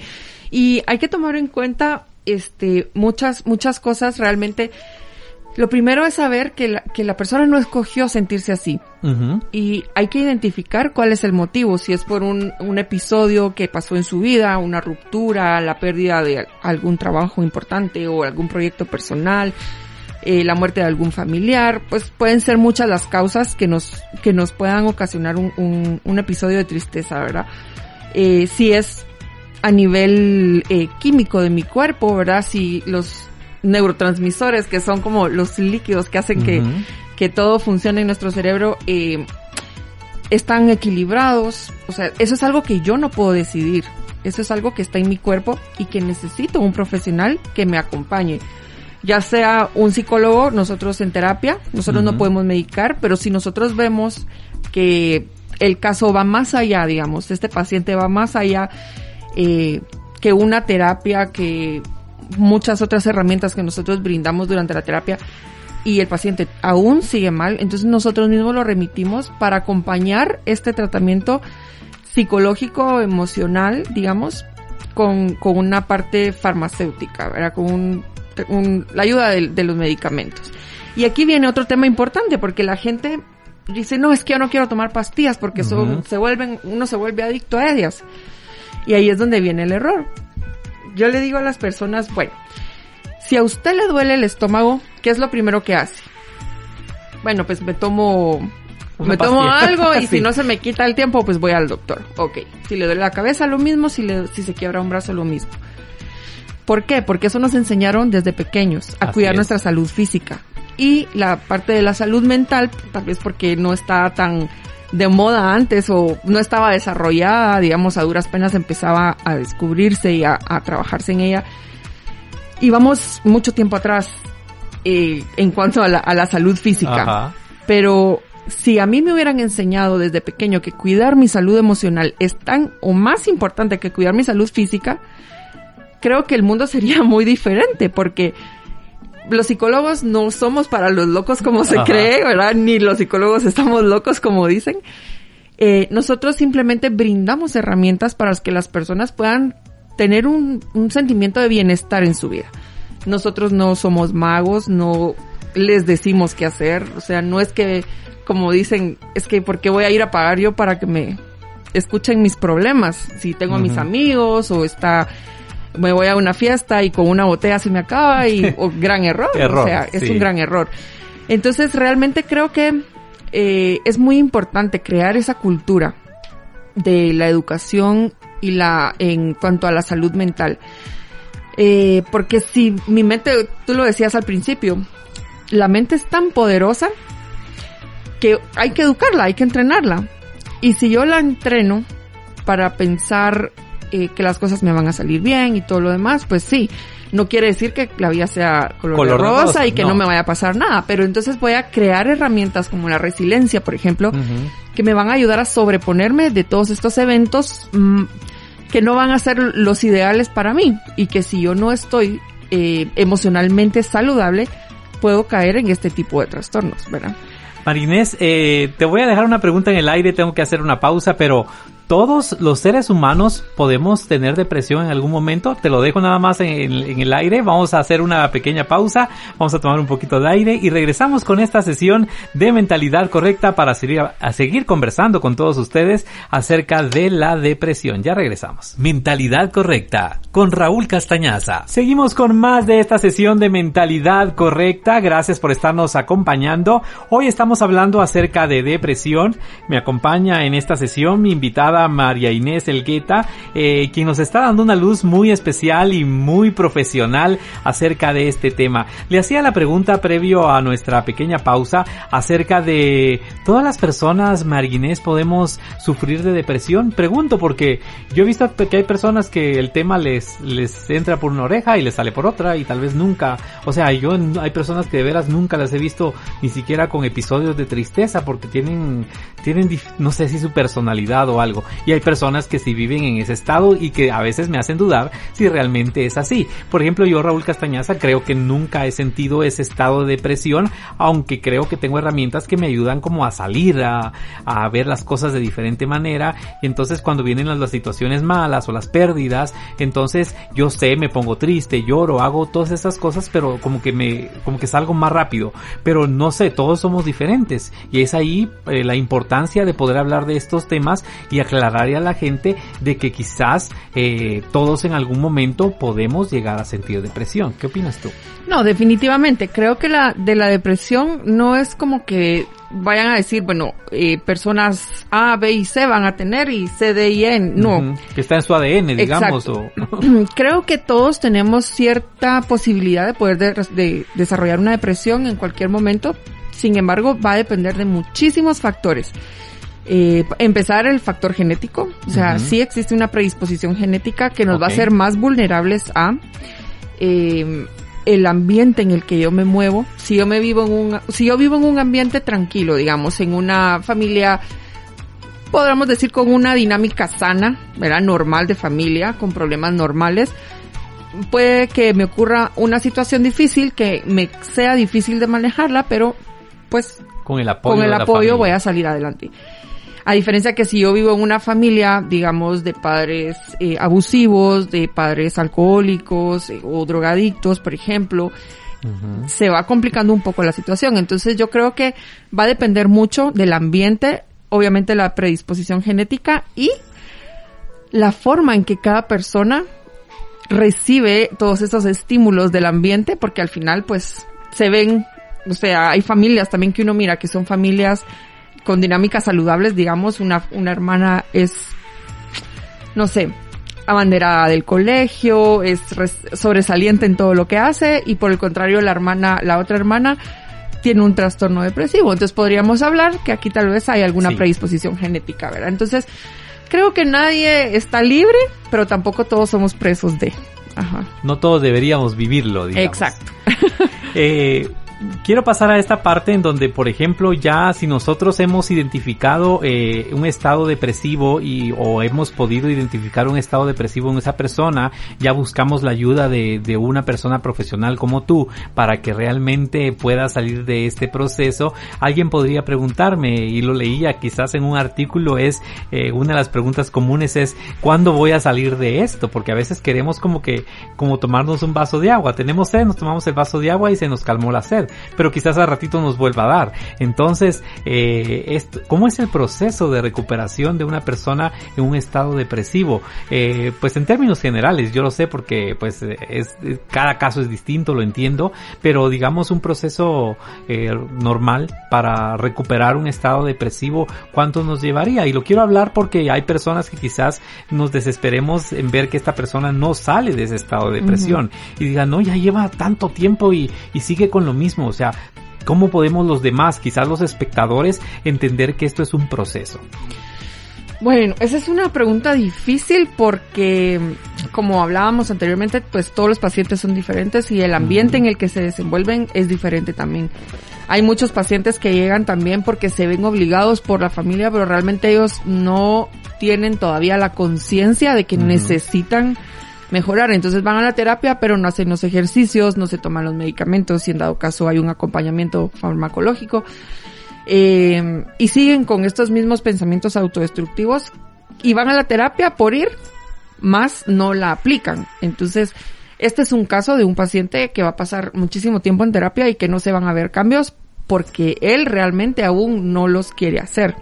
Y hay que tomar en cuenta este, muchas, muchas cosas realmente. Lo primero es saber que la, que la persona no escogió sentirse así. Y hay que identificar cuál es el motivo, si es por un, un episodio que pasó en su vida, una ruptura, la pérdida de algún trabajo importante o algún proyecto personal, eh, la muerte de algún familiar, pues pueden ser muchas las causas que nos, que nos puedan ocasionar un, un, un episodio de tristeza, ¿verdad? Eh, si es a nivel eh, químico de mi cuerpo, ¿verdad? Si los neurotransmisores, que son como los líquidos que hacen que, que todo funcione en nuestro cerebro, eh, están equilibrados. O sea, eso es algo que yo no puedo decidir. Eso es algo que está en mi cuerpo y que necesito un profesional que me acompañe. Ya sea un psicólogo, nosotros en terapia, nosotros no podemos medicar, pero si nosotros vemos que el caso va más allá, digamos, este paciente va más allá eh, que una terapia, que muchas otras herramientas que nosotros brindamos durante la terapia y el paciente aún sigue mal, entonces nosotros mismos lo remitimos para acompañar este tratamiento psicológico, emocional, digamos, con, con una parte farmacéutica, ¿verdad? Con un, la ayuda de, los medicamentos. Y aquí viene otro tema importante, porque la gente dice, no, es que yo no quiero tomar pastillas porque se vuelven, uno se vuelve adicto a ellas. Y ahí es donde viene el error. Yo le digo a las personas, bueno, si a usted le duele el estómago, ¿qué es lo primero que hace? bueno, pues me tomo me tomo algo y si no se me quita el tiempo, pues voy al doctor. Ok. Si le duele la cabeza, lo mismo. Si, le, si se quiebra un brazo, lo mismo. ¿Por qué? Porque eso nos enseñaron desde pequeños a cuidar nuestra salud física. Y la parte de la salud mental, tal vez porque no está tan de moda antes o no estaba desarrollada, digamos, a duras penas empezaba a descubrirse y a, trabajarse en ella. Y vamos mucho tiempo atrás eh, en cuanto a la, a la salud física. Pero si a mí me hubieran enseñado desde pequeño que cuidar mi salud emocional es tan o más importante que cuidar mi salud física, creo que el mundo sería muy diferente porque los psicólogos no somos para los locos como se cree, ¿verdad? Ni los psicólogos estamos locos como dicen. Eh, nosotros simplemente brindamos herramientas para que las personas puedan tener un, un sentimiento de bienestar en su vida. Nosotros no somos magos, no les decimos qué hacer, o sea, no es que como dicen, es que ¿por qué voy a ir a pagar yo para que me escuchen mis problemas? Si tengo a mis amigos o está me voy a una fiesta y con una botella se me acaba y gran error, o sea, es un gran error. Entonces realmente creo que eh, es muy importante crear esa cultura de la educación y la en cuanto a la salud mental. Eh, porque si mi mente, tú lo decías al principio, la mente es tan poderosa que hay que educarla, hay que entrenarla. Y si yo la entreno para pensar eh, que las cosas me van a salir bien y todo lo demás, pues sí. No quiere decir que la vida sea color, rosa, y que no. me vaya a pasar nada, pero entonces voy a crear herramientas como la resiliencia, por ejemplo, que me van a ayudar a sobreponerme de todos estos eventos mm, que no van a ser los ideales para mí y que si yo no estoy eh, emocionalmente saludable, puedo caer en este tipo de trastornos, ¿verdad? Marinés, eh, te voy a dejar una pregunta en el aire, tengo que hacer una pausa, pero todos los seres humanos podemos tener depresión en algún momento. Te lo dejo nada más en, el aire. Vamos a hacer una pequeña pausa. Vamos a tomar un poquito de aire y regresamos con esta sesión de mentalidad correcta para seguir, a seguir conversando con todos ustedes acerca de la depresión. Ya regresamos. Mentalidad correcta con Raúl Castañaza. Seguimos con más de esta sesión de mentalidad correcta. Gracias por estarnos acompañando. Hoy estamos hablando acerca de depresión. Me acompaña en esta sesión mi invitada María Inés Elgueta, eh, quien nos está dando una luz muy especial y muy profesional acerca de este tema. Le hacía la pregunta previo a nuestra pequeña pausa acerca de todas las personas, María Inés, podemos sufrir de depresión. Pregunto porque yo he visto que hay personas que el tema les, les entra por una oreja y les sale por otra y tal vez nunca, o sea, yo hay personas que de veras nunca las he visto ni siquiera con episodios de tristeza porque tienen, tienen, no sé si su personalidad o algo. Y hay personas que sí viven en ese estado y que a veces me hacen dudar si realmente es así. Por ejemplo, yo, Raúl Castañaza, creo que nunca he sentido ese estado de depresión, aunque creo que tengo herramientas que me ayudan como a salir, a, ver las cosas de diferente manera. Y entonces cuando vienen las, las situaciones malas o las pérdidas, entonces yo sé, me pongo triste, lloro, hago todas esas cosas, pero como que me, como que salgo más rápido. Pero no sé, todos somos diferentes. Y es ahí eh, la importancia de poder hablar de estos temas y aclarar a la gente de que quizás eh, todos en algún momento podemos llegar a sentir depresión. ¿Qué opinas tú? No, definitivamente. Creo que la de la depresión no es como que vayan a decir, bueno, eh, personas A, B y C van a tener y C, D y N. No. Que está en su ADN, digamos. O... Creo que todos tenemos cierta posibilidad de poder de desarrollar una depresión en cualquier momento. Sin embargo, va a depender de muchísimos factores. Eh, empezar el factor genético, o sea, sí existe una predisposición genética que nos va a hacer más vulnerables a eh, el ambiente en el que yo me muevo. Si yo me vivo en un, si yo vivo en un ambiente tranquilo, digamos, en una familia, podríamos decir con una dinámica sana, ¿verdad? Normal de familia, con problemas normales, puede que me ocurra una situación difícil, que me sea difícil de manejarla, pero pues con el apoyo, con el apoyo voy a salir adelante. A diferencia que si yo vivo en una familia, digamos, de padres eh, abusivos, de padres alcohólicos eh, o drogadictos, por ejemplo, se va complicando un poco la situación. Entonces yo creo que va a depender mucho del ambiente, obviamente la predisposición genética y la forma en que cada persona recibe todos esos estímulos del ambiente, porque al final pues se ven o sea, hay familias también que uno mira que son familias con dinámicas saludables, digamos, una, una hermana es, no sé, abanderada del colegio, es sobresaliente en todo lo que hace y por el contrario la hermana, la otra hermana tiene un trastorno depresivo. Entonces podríamos hablar que aquí tal vez hay alguna predisposición genética, ¿verdad? Entonces, creo que nadie está libre, pero tampoco todos somos presos de. Ajá. No todos deberíamos vivirlo, digamos. Exacto. eh, quiero pasar a esta parte en donde, por ejemplo, ya si nosotros hemos identificado eh, un estado depresivo y o hemos podido identificar un estado depresivo en esa persona, ya buscamos la ayuda de, de una persona profesional como tú para que realmente pueda salir de este proceso. Alguien podría preguntarme y lo leía quizás en un artículo es eh, una de las preguntas comunes es ¿cuándo voy a salir de esto? Porque a veces queremos como que como tomarnos un vaso de agua, tenemos sed, nos tomamos el vaso de agua y se nos calmó la sed pero quizás a ratito nos vuelva a dar. Entonces, eh, ¿cómo es el proceso de recuperación de una persona en un estado depresivo? Eh, pues en términos generales, yo lo sé porque pues es, cada caso es distinto, lo entiendo, pero digamos un proceso eh, normal para recuperar un estado depresivo, ¿cuánto nos llevaría? Y lo quiero hablar porque hay personas que quizás nos desesperemos en ver que esta persona no sale de ese estado de depresión y digan, no, ya lleva tanto tiempo y, y sigue con lo mismo. O sea, ¿cómo podemos los demás, quizás los espectadores, entender que esto es un proceso? Bueno, esa es una pregunta difícil porque, como hablábamos anteriormente, pues todos los pacientes son diferentes y el ambiente en el que se desenvuelven es diferente también. Hay muchos pacientes que llegan también porque se ven obligados por la familia, pero realmente ellos no tienen todavía la conciencia de que necesitan mejorar. Entonces van a la terapia, pero no hacen los ejercicios, no se toman los medicamentos, y en dado caso hay un acompañamiento farmacológico. Eh, y siguen con estos mismos pensamientos autodestructivos y van a la terapia por ir, más no la aplican. Entonces, este es un caso de un paciente que va a pasar muchísimo tiempo en terapia y que no se van a ver cambios porque él realmente aún no los quiere hacer.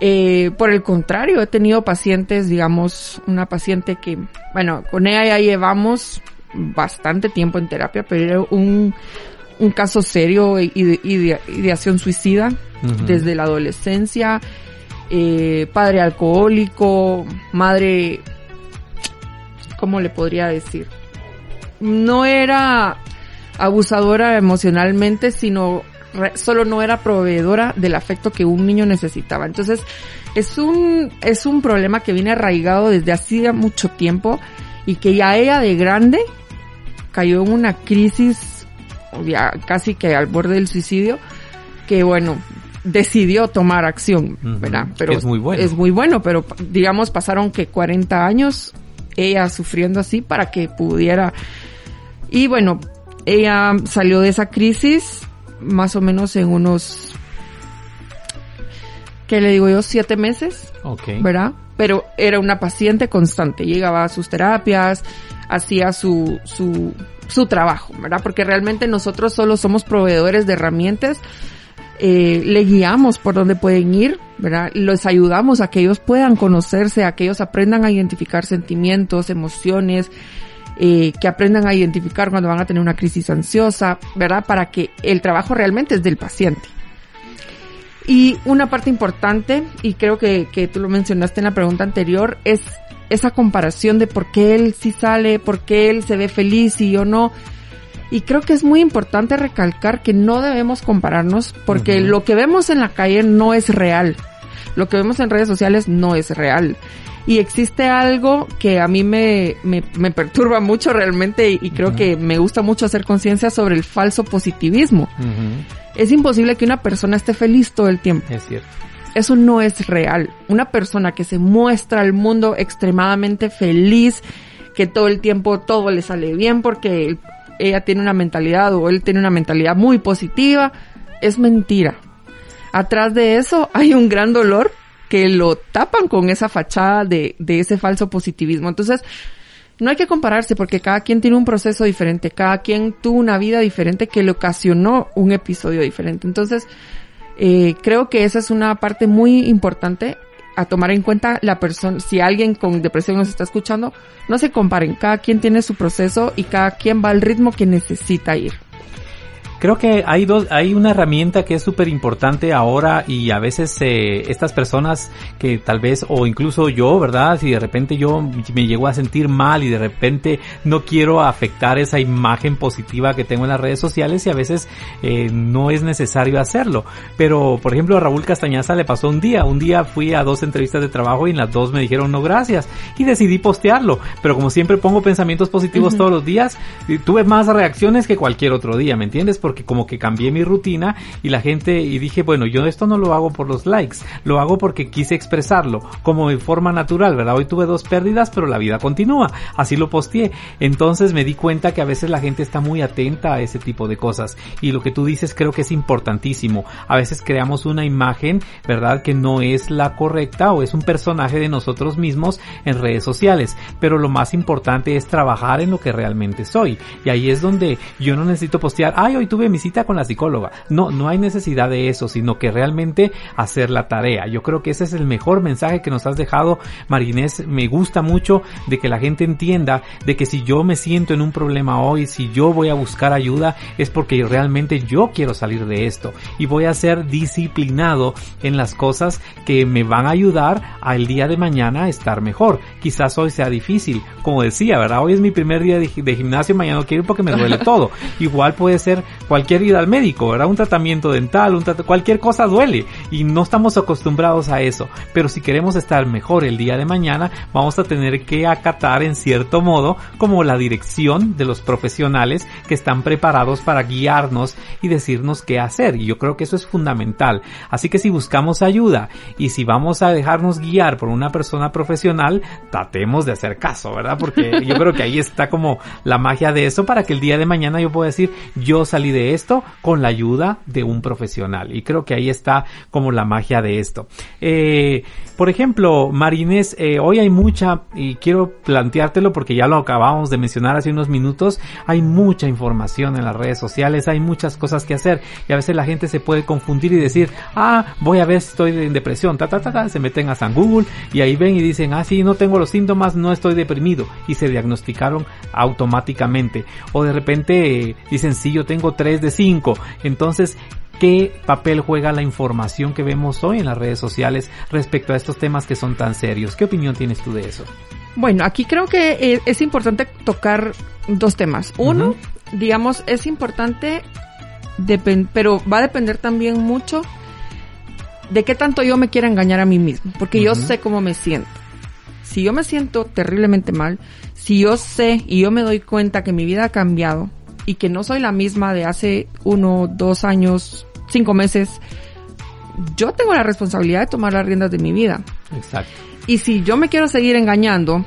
Eh, por el contrario, he tenido pacientes, digamos, una paciente que, bueno, con ella ya llevamos bastante tiempo en terapia, pero era un, un caso serio de ideación suicida desde la adolescencia, eh, padre alcohólico, madre, ¿cómo le podría decir? No era abusadora emocionalmente, sino solo no era proveedora del afecto que un niño necesitaba. Entonces, es un, es un problema que viene arraigado desde hacía mucho tiempo y que ya ella de grande cayó en una crisis, ya casi que al borde del suicidio, que bueno, decidió tomar acción, ¿verdad? Pero es muy bueno. Es muy bueno, pero digamos pasaron que 40 años ella sufriendo así para que pudiera y bueno, ella salió de esa crisis más o menos en unos, ¿qué le digo yo? Siete meses. ¿Verdad? Pero era una paciente constante. Llegaba a sus terapias, hacía su, su, su trabajo, ¿verdad? Porque realmente nosotros solo somos proveedores de herramientas. Eh, le guiamos por donde pueden ir, ¿verdad? Los ayudamos a que ellos puedan conocerse, a que ellos aprendan a identificar sentimientos, emociones, eh, que aprendan a identificar cuando van a tener una crisis ansiosa, ¿verdad? Para que el trabajo realmente es del paciente. Y una parte importante, y creo que, que tú lo mencionaste en la pregunta anterior, es esa comparación de por qué él sí sale, por qué él se ve feliz y yo no. Y creo que es muy importante recalcar que no debemos compararnos porque lo que vemos en la calle no es real. Lo que vemos en redes sociales no es real. Y existe algo que a mí me, me, perturba mucho realmente y, creo que me gusta mucho hacer conciencia sobre el falso positivismo. Es imposible que una persona esté feliz todo el tiempo. Es cierto. Eso no es real. Una persona que se muestra al mundo extremadamente feliz, que todo el tiempo todo le sale bien porque ella tiene una mentalidad o él tiene una mentalidad muy positiva, es mentira. Atrás de eso hay un gran dolor que lo tapan con esa fachada de, de ese falso positivismo. Entonces, no hay que compararse porque cada quien tiene un proceso diferente, cada quien tuvo una vida diferente que le ocasionó un episodio diferente. Entonces, eh, creo que esa es una parte muy importante a tomar en cuenta la persona, si alguien con depresión nos está escuchando, no se comparen, cada quien tiene su proceso y cada quien va al ritmo que necesita ir. Creo que hay dos, hay una herramienta que es súper importante ahora y a veces eh, estas personas que tal vez o incluso yo, ¿verdad? Si de repente yo me llego a sentir mal y de repente no quiero afectar esa imagen positiva que tengo en las redes sociales y a veces eh, no es necesario hacerlo. Pero por ejemplo a Raúl Castañaza le pasó un día, un día fui a dos entrevistas de trabajo y en las dos me dijeron no gracias y decidí postearlo. Pero como siempre pongo pensamientos positivos todos los días, tuve más reacciones que cualquier otro día, ¿me entiendes? Porque como que cambié mi rutina y la gente y dije, bueno, yo esto no lo hago por los likes, lo hago porque quise expresarlo como de forma natural, ¿verdad? Hoy tuve dos pérdidas, pero la vida continúa. Así lo posteé. Entonces me di cuenta que a veces la gente está muy atenta a ese tipo de cosas y lo que tú dices creo que es importantísimo. A veces creamos una imagen, ¿verdad? Que no es la correcta o es un personaje de nosotros mismos en redes sociales, pero lo más importante es trabajar en lo que realmente soy. Y ahí es donde yo no necesito postear, ay, hoy mi cita con la psicóloga. No, no hay necesidad de eso, sino que realmente hacer la tarea. Yo creo que ese es el mejor mensaje que nos has dejado, Marinés. Me gusta mucho de que la gente entienda de que si yo me siento en un problema hoy, si yo voy a buscar ayuda, es porque realmente yo quiero salir de esto y voy a ser disciplinado en las cosas que me van a ayudar al día de mañana a estar mejor. Quizás hoy sea difícil, como decía, ¿verdad? Hoy es mi primer día de, de gimnasio, mañana no quiero ir porque me duele todo. Igual puede ser cualquier ida al médico, ¿verdad? Un tratamiento dental, un cualquier cosa duele y no estamos acostumbrados a eso. Pero si queremos estar mejor el día de mañana, vamos a tener que acatar en cierto modo como la dirección de los profesionales que están preparados para guiarnos y decirnos qué hacer. Y yo creo que eso es fundamental. Así que si buscamos ayuda y si vamos a dejarnos guiar por una persona profesional, tratemos de hacer caso, ¿verdad? Porque yo creo que ahí está como la magia de eso para que el día de mañana yo pueda decir, yo salí de esto con la ayuda de un profesional. Y creo que ahí está como la magia de esto. Eh, por ejemplo, Marines, eh, hoy hay mucha, y quiero planteártelo porque ya lo acabamos de mencionar hace unos minutos, hay mucha información en las redes sociales, hay muchas cosas que hacer y a veces la gente se puede confundir y decir, ah, voy a ver si estoy en depresión, ta, ta, ta, ta, se meten a San Google y ahí ven y dicen, ah, sí, no tengo los síntomas, no estoy deprimido y se diagnosticaron automáticamente. O de repente dicen, sí, yo tengo 3 de 5. Entonces, ¿qué papel juega la información que vemos hoy en las redes sociales respecto a estos temas que son tan serios? ¿Qué opinión tienes tú de eso? Bueno, aquí creo que es importante tocar dos temas. Uno, digamos, es importante, pero va a depender también mucho de qué tanto yo me quiera engañar a mí mismo, porque yo sé cómo me siento. Si yo me siento terriblemente mal, si yo sé y yo me doy cuenta que mi vida ha cambiado y que no soy la misma de hace uno, dos años, cinco meses, yo tengo la responsabilidad de tomar las riendas de mi vida. Exacto. Y si yo me quiero seguir engañando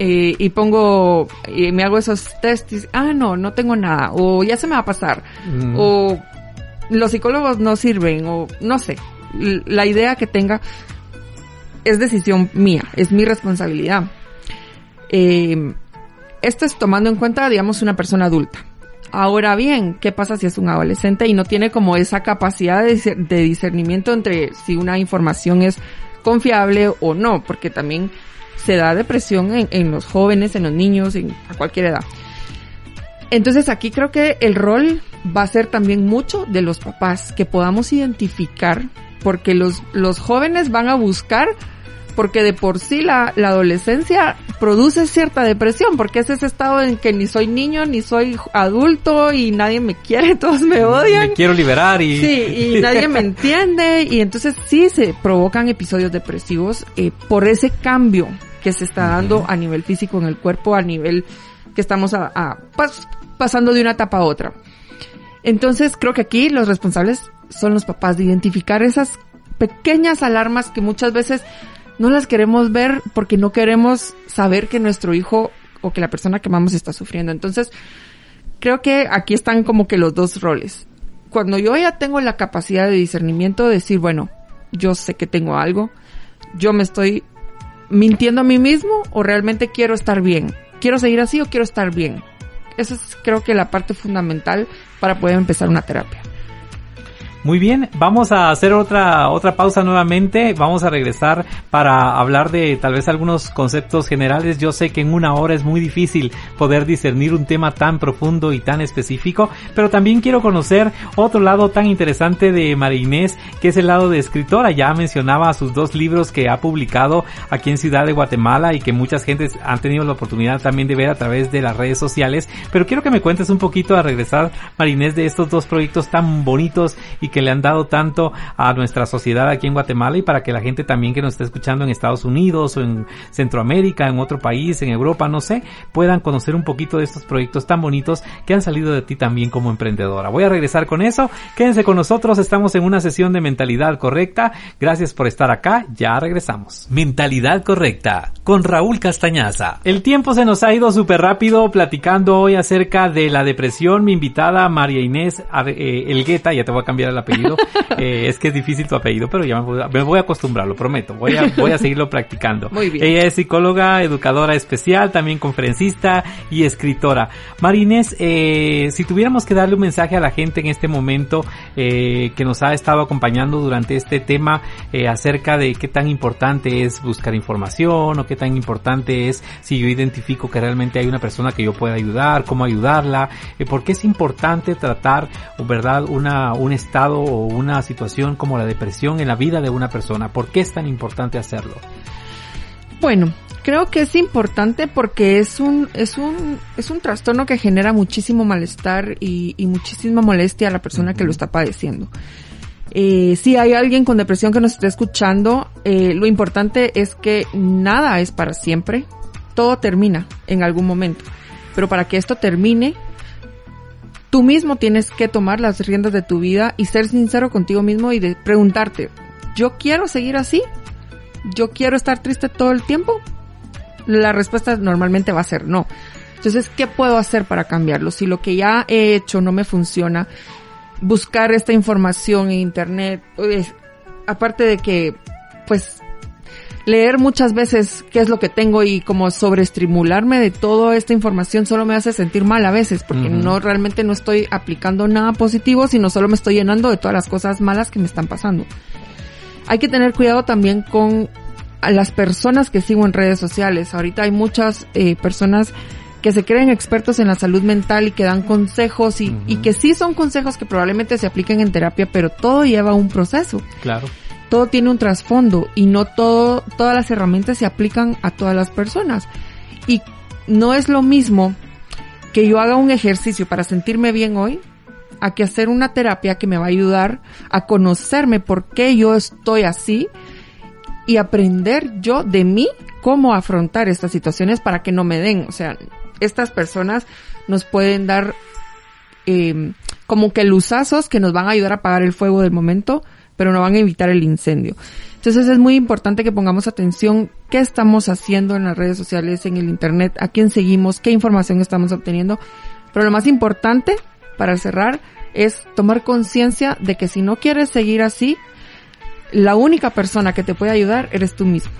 eh, y pongo, y me hago esos tests, ah, no, no tengo nada, o ya se me va a pasar, mm. o los psicólogos no sirven, o no sé, la idea que tenga es decisión mía, es mi responsabilidad. Eh, esto es tomando en cuenta, digamos, una persona adulta. Ahora bien, ¿qué pasa si es un adolescente y no tiene como esa capacidad de, discernimiento entre si una información es confiable o no? Porque también se da depresión en, los jóvenes, en los niños, en, a cualquier edad. Entonces aquí creo que el rol va a ser también mucho de los papás, que podamos identificar, porque los, los jóvenes van a buscar porque de por sí la, la, adolescencia produce cierta depresión, porque es ese estado en que ni soy niño, ni soy adulto y nadie me quiere, todos me odian. Me quiero liberar y... Sí, y nadie me entiende y entonces sí se provocan episodios depresivos eh, por ese cambio que se está dando a nivel físico en el cuerpo, a nivel que estamos a, pasando de una etapa a otra. Entonces creo que aquí los responsables son los papás de identificar esas pequeñas alarmas que muchas veces no las queremos ver porque no queremos saber que nuestro hijo o que la persona que amamos está sufriendo. Entonces, creo que aquí están como que los dos roles. Cuando yo ya tengo la capacidad de discernimiento de decir, bueno, yo sé que tengo algo, yo me estoy mintiendo a mí mismo o realmente quiero estar bien. ¿Quiero seguir así o quiero estar bien? Esa es creo que la parte fundamental para poder empezar una terapia. Muy bien, vamos a hacer otra otra pausa nuevamente. Vamos a regresar para hablar de tal vez algunos conceptos generales. Yo sé que en una hora es muy difícil poder discernir un tema tan profundo y tan específico, pero también quiero conocer otro lado tan interesante de María Inés, que es el lado de escritora. Ya mencionaba sus dos libros que ha publicado aquí en Ciudad de Guatemala y que muchas gentes han tenido la oportunidad también de ver a través de las redes sociales. Pero quiero que me cuentes un poquito a regresar, María Inés, de estos dos proyectos tan bonitos y que le han dado tanto a nuestra sociedad aquí en Guatemala y para que la gente también que nos esté escuchando en Estados Unidos o en Centroamérica, en otro país, en Europa, no sé, puedan conocer un poquito de estos proyectos tan bonitos que han salido de ti también como emprendedora. Voy a regresar con eso. Quédense con nosotros, estamos en una sesión de mentalidad correcta. Gracias por estar acá, ya regresamos. Mentalidad correcta con Raúl Castañaza. El tiempo se nos ha ido súper rápido platicando hoy acerca de la depresión. Mi invitada María Inés eh, Elgueta, ya te voy a cambiar el apellido, eh, es que es difícil tu apellido, pero ya me voy, a, acostumbrar, lo prometo. Voy a, voy a seguirlo practicando. Muy bien. Ella es psicóloga, educadora especial, también conferencista y escritora. Marines, eh, si tuviéramos que darle un mensaje a la gente en este momento eh, que nos ha estado acompañando durante este tema eh, acerca de qué tan importante es buscar información o qué tan importante es si yo identifico que realmente hay una persona que yo pueda ayudar, cómo ayudarla, eh, por qué es importante tratar, verdad, una, un estado o una situación como la depresión en la vida de una persona? ¿Por qué es tan importante hacerlo? Bueno, creo que es importante porque es un, es un, es un trastorno que genera muchísimo malestar y, muchísima molestia a la persona que lo está padeciendo. Eh, si hay alguien con depresión que nos esté escuchando, eh, lo importante es que nada es para siempre. Todo termina en algún momento. Pero para que esto termine, tú mismo tienes que tomar las riendas de tu vida y ser sincero contigo mismo y preguntarte, ¿yo quiero seguir así? ¿Yo quiero estar triste todo el tiempo? La respuesta normalmente va a ser no. Entonces, ¿qué puedo hacer para cambiarlo? Si lo que ya he hecho no me funciona, buscar esta información en internet, pues, aparte de que, pues, leer muchas veces qué es lo que tengo y como sobreestimularme de toda esta información solo me hace sentir mal a veces porque no realmente no estoy aplicando nada positivo, sino solo me estoy llenando de todas las cosas malas que me están pasando. Hay que tener cuidado también con las personas que sigo en redes sociales. Ahorita hay muchas eh, personas que se creen expertos en la salud mental y que dan consejos y, y que sí son consejos que probablemente se apliquen en terapia, pero todo lleva un proceso. Claro todo tiene un trasfondo y no todo, todas las herramientas se aplican a todas las personas. Y no es lo mismo que yo haga un ejercicio para sentirme bien hoy a que hacer una terapia que me va a ayudar a conocerme por qué yo estoy así y aprender yo de mí cómo afrontar estas situaciones para que no me den. O sea, estas personas nos pueden dar eh, como que luzazos que nos van a ayudar a apagar el fuego del momento, pero no van a evitar el incendio. Entonces es muy importante que pongamos atención qué estamos haciendo en las redes sociales, en el internet, a quién seguimos, qué información estamos obteniendo. Pero lo más importante, para cerrar, es tomar conciencia de que si no quieres seguir así, la única persona que te puede ayudar eres tú mismo.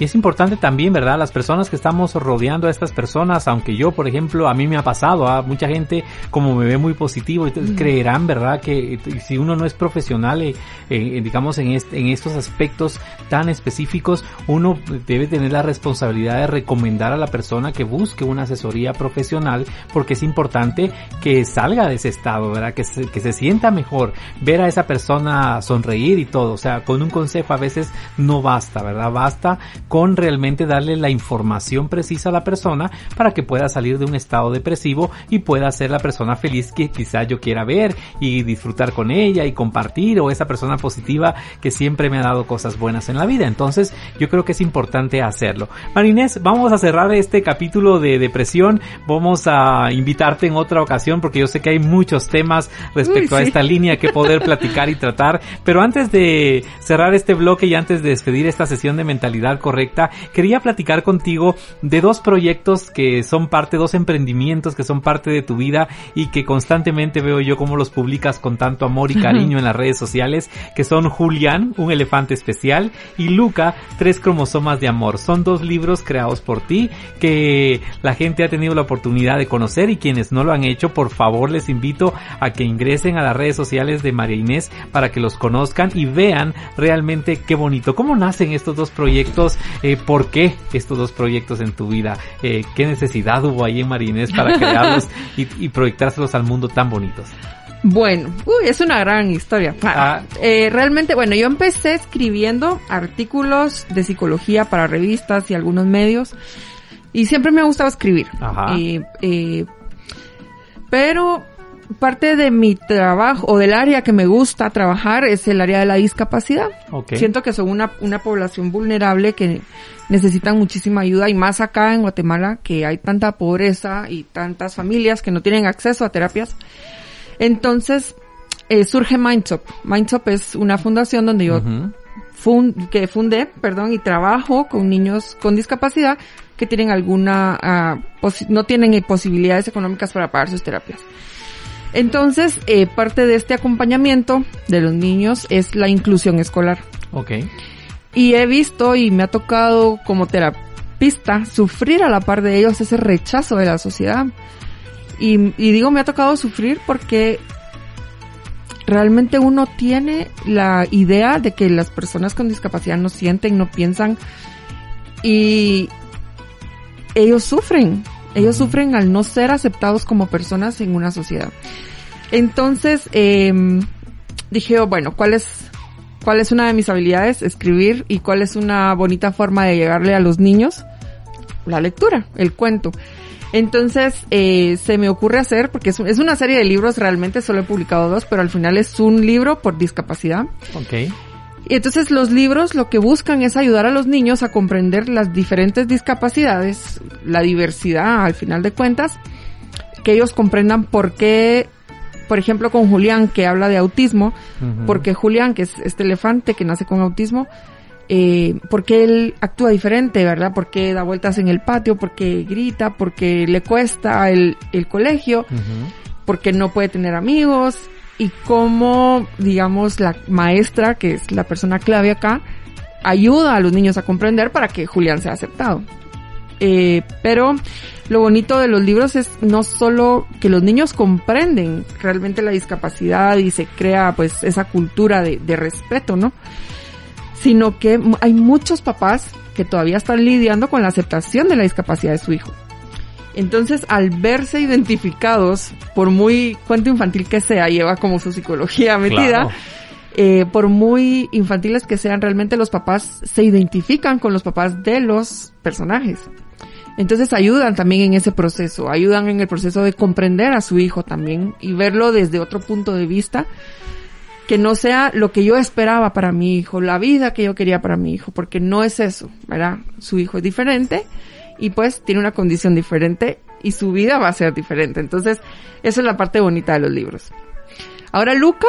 Y es importante también, ¿verdad? Las personas que estamos rodeando a estas personas, aunque yo, por ejemplo, a mí me ha pasado, a mucha gente como me ve muy positivo, entonces creerán, ¿verdad? Que si uno no es profesional, eh, eh, digamos, en, en estos aspectos tan específicos, uno debe tener la responsabilidad de recomendar a la persona que busque una asesoría profesional, porque es importante que salga de ese estado, ¿verdad? Que se, que se sienta mejor, ver a esa persona sonreír y todo, o sea, con un consejo a veces no basta, ¿verdad? Basta con realmente darle la información precisa a la persona para que pueda salir de un estado depresivo y pueda ser la persona feliz que quizá yo quiera ver y disfrutar con ella y compartir o esa persona positiva que siempre me ha dado cosas buenas en la vida. Entonces yo creo que es importante hacerlo. Marinés, vamos a cerrar este capítulo de depresión. Vamos a invitarte en otra ocasión porque yo sé que hay muchos temas respecto a esta línea que poder platicar y tratar. Pero antes de cerrar este bloque y antes de despedir esta sesión de mentalidad correcta, Correcta, quería platicar contigo de dos proyectos que son parte, dos emprendimientos que son parte de tu vida y que constantemente veo yo cómo los publicas con tanto amor y cariño en las redes sociales, que son Julián, un elefante especial, y Luca, tres cromosomas de amor. Son dos libros creados por ti que la gente ha tenido la oportunidad de conocer y quienes no lo han hecho, por favor les invito a que ingresen a las redes sociales de María Inés para que los conozcan y vean realmente qué bonito. ¿Cómo nacen estos dos proyectos? Eh, ¿Por qué estos dos proyectos en tu vida? Eh, ¿Qué necesidad hubo ahí en María Inés para crearlos y, y proyectárselos al mundo tan bonitos? Bueno, uy, es una gran historia. Ah, eh, realmente, bueno, yo empecé escribiendo artículos de psicología para revistas y algunos medios y siempre me ha gustado escribir. Ajá. Eh, eh, pero parte de mi trabajo o del área que me gusta trabajar es el área de la discapacidad. Siento que son una, una población vulnerable que necesitan muchísima ayuda y más acá en Guatemala que hay tanta pobreza y tantas familias que no tienen acceso a terapias. Entonces, eh, surge Mindtop. Mindtop es una fundación donde yo que fundé, perdón, y trabajo con niños con discapacidad que tienen alguna, uh, no tienen posibilidades económicas para pagar sus terapias. Entonces, eh, parte de este acompañamiento de los niños es la inclusión escolar. Ok. Y he visto y me ha tocado como terapista sufrir a la par de ellos ese rechazo de la sociedad. Y, digo, me ha tocado sufrir porque realmente uno tiene la idea de que las personas con discapacidad no sienten, no piensan y ellos sufren. Ellos sufren al no ser aceptados como personas en una sociedad. Entonces, eh, dije, oh, bueno, ¿cuál es, cuál es una de mis habilidades? Escribir y cuál es una bonita forma de llegarle a los niños? La lectura, el cuento. Entonces, eh, se me ocurre hacer, porque es, es, una serie de libros, realmente solo he publicado dos, pero al final es un libro por discapacidad. Ok. Y entonces los libros lo que buscan es ayudar a los niños a comprender las diferentes discapacidades, la diversidad al final de cuentas, que ellos comprendan por qué, por ejemplo con Julián que habla de autismo, porque Julián, que es este elefante que nace con autismo, eh, porque él actúa diferente, ¿verdad? Porque da vueltas en el patio, porque grita, porque le cuesta el, el colegio, porque no puede tener amigos y cómo, digamos, la maestra, que es la persona clave acá, ayuda a los niños a comprender para que Julián sea aceptado. Eh, pero lo bonito de los libros es no solo que los niños comprenden realmente la discapacidad y se crea pues esa cultura de, de respeto, ¿no? sino que hay muchos papás que todavía están lidiando con la aceptación de la discapacidad de su hijo. Entonces, al verse identificados, por muy cuento infantil que sea, lleva como su psicología metida, eh, por muy infantiles que sean, realmente los papás se identifican con los papás de los personajes. Entonces ayudan también en ese proceso, ayudan en el proceso de comprender a su hijo también y verlo desde otro punto de vista que no sea lo que yo esperaba para mi hijo, la vida que yo quería para mi hijo, porque no es eso, ¿verdad? Su hijo es diferente y pues tiene una condición diferente y su vida va a ser diferente. Entonces, esa es la parte bonita de los libros. Ahora Luca,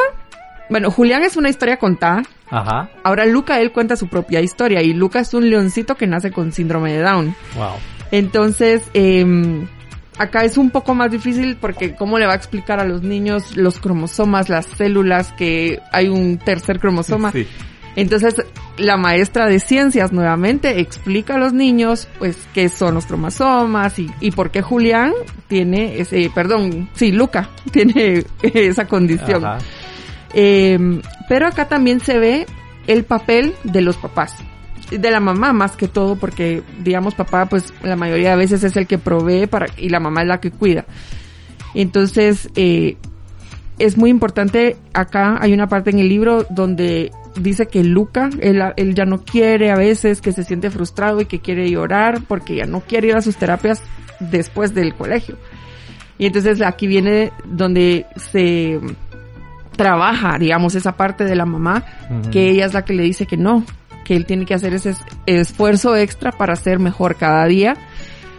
bueno, Julián es una historia contada. Ajá. Ahora Luca, él cuenta su propia historia y Luca es un leoncito que nace con síndrome de Down. Wow. Entonces, eh, Acá es un poco más difícil porque cómo le va a explicar a los niños los cromosomas, las células, que hay un tercer cromosoma. Entonces, la maestra de ciencias nuevamente explica a los niños, pues, qué son los cromosomas y, y por qué Julián tiene ese, perdón, sí, Luca tiene esa condición. Eh, pero acá también se ve el papel de los papás de la mamá más que todo porque digamos papá pues la mayoría de veces es el que provee para y la mamá es la que cuida entonces eh, es muy importante acá hay una parte en el libro donde dice que Luca él, él ya no quiere a veces que se siente frustrado y que quiere llorar porque ya no quiere ir a sus terapias después del colegio y entonces aquí viene donde se trabaja, digamos, esa parte de la mamá, que ella es la que le dice que no, que él tiene que hacer ese esfuerzo extra para ser mejor cada día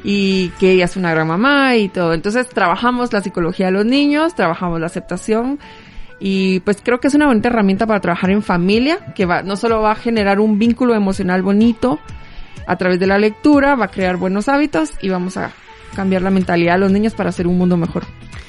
y que ella es una gran mamá y todo. Entonces trabajamos la psicología de los niños, trabajamos la aceptación y pues creo que es una bonita herramienta para trabajar en familia que va, no solo va a generar un vínculo emocional bonito, a través de la lectura, va a crear buenos hábitos y vamos a cambiar la mentalidad de los niños para hacer un mundo mejor.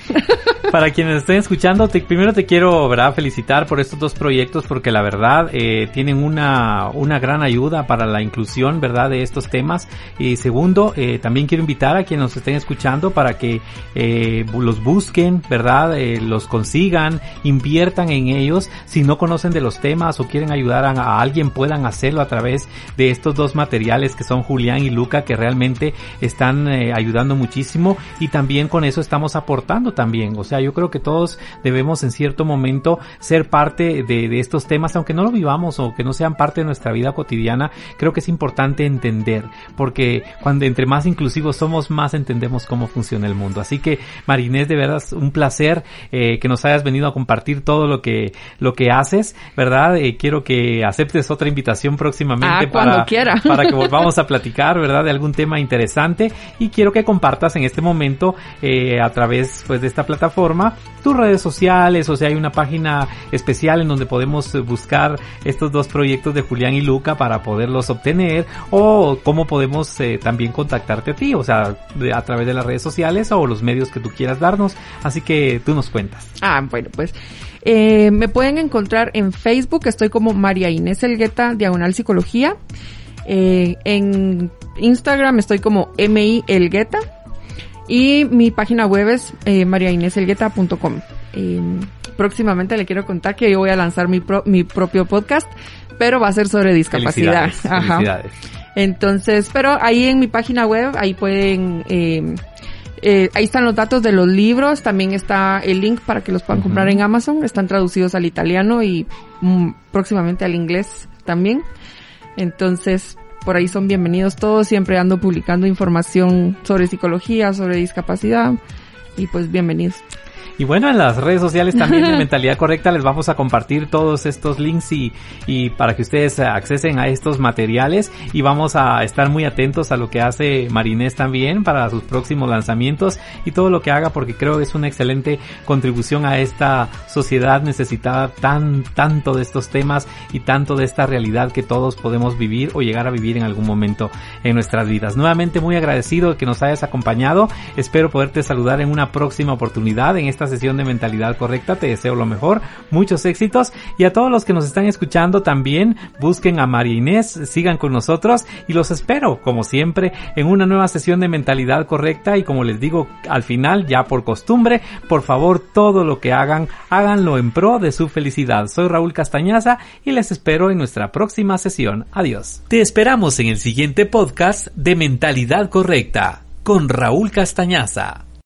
Para quienes estén escuchando, te, primero te quiero ¿verdad? felicitar por estos dos proyectos porque la verdad eh, tienen una, una gran ayuda para la inclusión verdad de estos temas. Y segundo, eh, también quiero invitar a quienes nos estén escuchando para que eh, los busquen, verdad, eh, los consigan, inviertan en ellos. Si no conocen de los temas o quieren ayudar a, a alguien, puedan hacerlo a través de estos dos materiales que son Julián y Luca que realmente están eh, ayudando muchísimo y también con eso estamos aportando también. O sea, yo creo que todos debemos en cierto momento ser parte de, de, estos temas, aunque no lo vivamos o que no sean parte de nuestra vida cotidiana, creo que es importante entender, porque cuando entre más inclusivos somos, más entendemos cómo funciona el mundo. Así que, Marinés, de verdad, un placer eh, que nos hayas venido a compartir todo lo que, lo que haces, ¿verdad? Eh, quiero que aceptes otra invitación próximamente ah, para, quiera. para que volvamos a platicar, ¿verdad? De algún tema interesante y quiero que compartas en este momento eh, a través pues, de esta plataforma tus redes sociales, o sea, hay una página especial en donde podemos buscar estos dos proyectos de Julián y Luca para poderlos obtener o cómo podemos eh, también contactarte a ti, o sea, a través de las redes sociales o los medios que tú quieras darnos. Así que tú nos cuentas. Ah, bueno, pues eh, me pueden encontrar en Facebook, estoy como María Inés Elgueta, Diagonal Psicología. Eh, en Instagram estoy como MI Elgueta. Y mi página web es eh, mariaineselgueta.com. Eh, próximamente le quiero contar que yo voy a lanzar mi, pro, mi propio podcast, pero va a ser sobre discapacidad. Felicidades, Ajá. Felicidades. Entonces, pero ahí en mi página web, ahí pueden... Eh, eh, ahí están los datos de los libros, también está el link para que los puedan uh -huh. comprar en Amazon, están traducidos al italiano y mm, próximamente al inglés también. Entonces, por ahí son bienvenidos todos, siempre ando publicando información sobre psicología, sobre discapacidad y pues bienvenidos. Y bueno, en las redes sociales también de Mentalidad Correcta les vamos a compartir todos estos links y, y para que ustedes accesen a estos materiales y vamos a estar muy atentos a lo que hace Marinés también para sus próximos lanzamientos y todo lo que haga porque creo que es una excelente contribución a esta sociedad necesitada tan, tanto de estos temas y tanto de esta realidad que todos podemos vivir o llegar a vivir en algún momento en nuestras vidas. Nuevamente muy agradecido de que nos hayas acompañado. Espero poderte saludar en una próxima oportunidad en sesión de mentalidad correcta. Te deseo lo mejor, muchos éxitos y a todos los que nos están escuchando también busquen a María Inés, sigan con nosotros y los espero como siempre en una nueva sesión de mentalidad correcta y como les digo al final ya por costumbre, por favor todo lo que hagan, háganlo en pro de su felicidad. Soy Raúl Castañaza y les espero en nuestra próxima sesión. Adiós. Te esperamos en el siguiente podcast de mentalidad correcta con Raúl Castañaza.